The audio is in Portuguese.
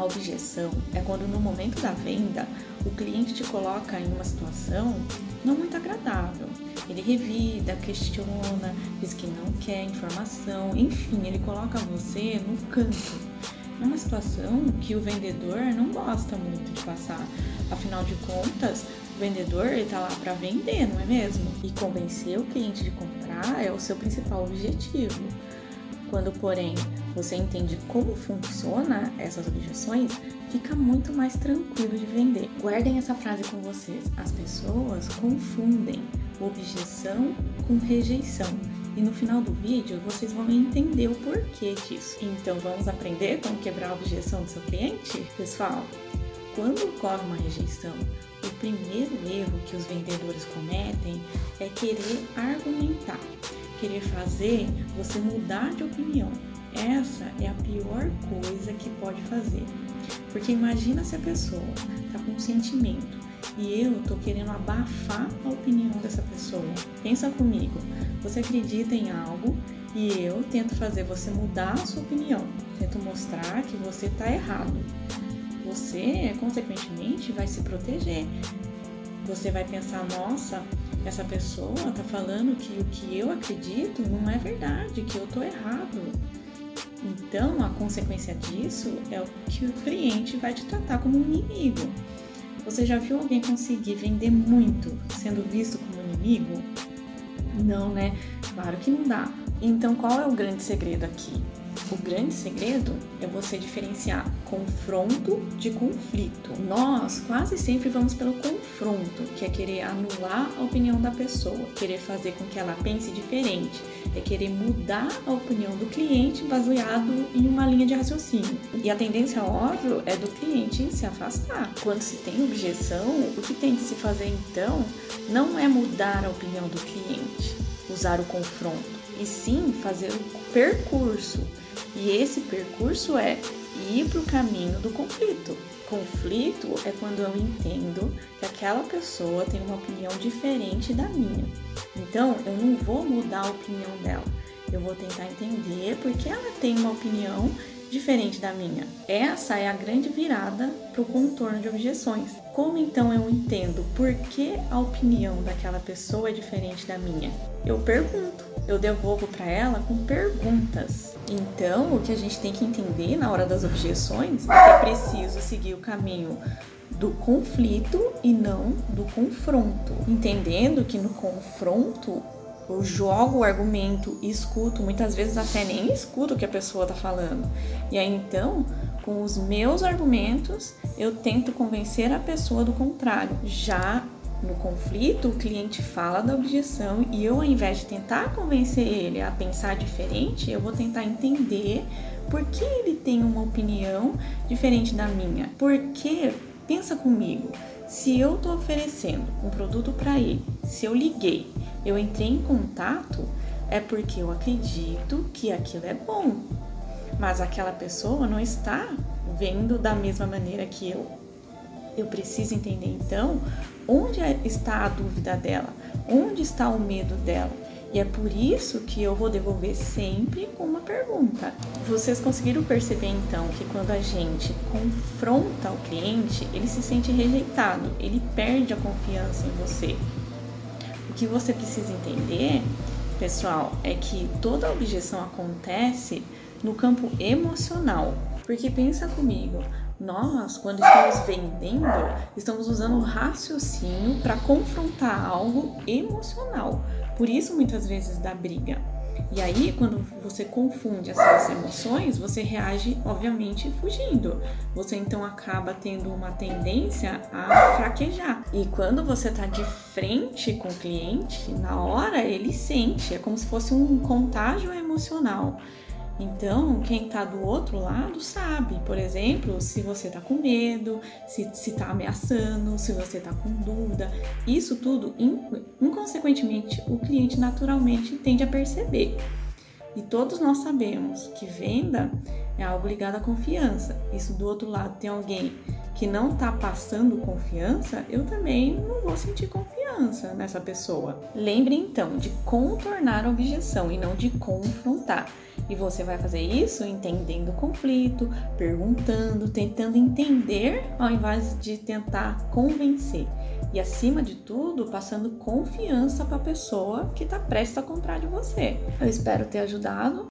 A objeção é quando no momento da venda o cliente te coloca em uma situação não muito agradável. Ele revida, questiona, diz que não quer informação, enfim, ele coloca você no canto. É uma situação que o vendedor não gosta muito de passar. Afinal de contas, o vendedor está lá para vender, não é mesmo? E convencer o cliente de comprar é o seu principal objetivo. Quando, porém, você entende como funciona essas objeções, fica muito mais tranquilo de vender. Guardem essa frase com vocês. As pessoas confundem objeção com rejeição. E no final do vídeo vocês vão entender o porquê disso. Então vamos aprender como quebrar a objeção do seu cliente? Pessoal, quando ocorre uma rejeição, o primeiro erro que os vendedores cometem é querer argumentar, querer fazer você mudar de opinião. Essa é a pior coisa que pode fazer. Porque imagina se a pessoa está com um sentimento e eu tô querendo abafar a opinião dessa pessoa. Pensa comigo, você acredita em algo e eu tento fazer você mudar a sua opinião, tento mostrar que você está errado. Você, consequentemente, vai se proteger. Você vai pensar, nossa, essa pessoa tá falando que o que eu acredito não é verdade, que eu tô errado. Então, a consequência disso é o que o cliente vai te tratar como um inimigo. Você já viu alguém conseguir vender muito sendo visto como inimigo? Não, né? Claro que não dá. Então, qual é o grande segredo aqui? O grande segredo é você diferenciar confronto de conflito. Nós quase sempre vamos pelo confronto, que é querer anular a opinião da pessoa, querer fazer com que ela pense diferente, é querer mudar a opinião do cliente baseado em uma linha de raciocínio. E a tendência, óbvio, é do cliente se afastar. Quando se tem objeção, o que tem que se fazer então não é mudar a opinião do cliente, usar o confronto, e sim fazer o percurso e esse percurso é ir para o caminho do conflito. Conflito é quando eu entendo que aquela pessoa tem uma opinião diferente da minha. Então, eu não vou mudar a opinião dela. Eu vou tentar entender porque ela tem uma opinião diferente da minha. Essa é a grande virada para o contorno de objeções. Como então eu entendo por que a opinião daquela pessoa é diferente da minha? Eu pergunto, eu devolvo para ela com perguntas. Então, o que a gente tem que entender na hora das objeções é que é preciso seguir o caminho do conflito e não do confronto. Entendendo que no confronto eu jogo o argumento e escuto, muitas vezes até nem escuto o que a pessoa está falando. E aí então, com os meus argumentos, eu tento convencer a pessoa do contrário. Já no conflito, o cliente fala da objeção e eu, ao invés de tentar convencer ele a pensar diferente, eu vou tentar entender por que ele tem uma opinião diferente da minha. Porque, pensa comigo, se eu estou oferecendo um produto para ele, se eu liguei, eu entrei em contato, é porque eu acredito que aquilo é bom. Mas aquela pessoa não está vendo da mesma maneira que eu. Eu preciso entender então onde está a dúvida dela, onde está o medo dela. E é por isso que eu vou devolver sempre com uma pergunta. Vocês conseguiram perceber então que quando a gente confronta o cliente, ele se sente rejeitado, ele perde a confiança em você. O que você precisa entender, pessoal, é que toda objeção acontece no campo emocional. Porque pensa comigo, nós, quando estamos vendendo, estamos usando o raciocínio para confrontar algo emocional. Por isso, muitas vezes, dá briga. E aí, quando você confunde essas emoções, você reage, obviamente, fugindo. Você então acaba tendo uma tendência a fraquejar. E quando você está de frente com o cliente, na hora ele sente, é como se fosse um contágio emocional. Então, quem está do outro lado sabe, por exemplo, se você está com medo, se está ameaçando, se você está com dúvida. Isso tudo, inconsequentemente, o cliente naturalmente tende a perceber. E todos nós sabemos que venda é algo ligado à confiança. E se do outro lado tem alguém que não está passando confiança, eu também não vou sentir confiança nessa pessoa. Lembre então de contornar a objeção e não de confrontar. E você vai fazer isso entendendo o conflito, perguntando, tentando entender ao invés de tentar convencer. E acima de tudo, passando confiança para a pessoa que está prestes a comprar de você. Eu espero ter ajudado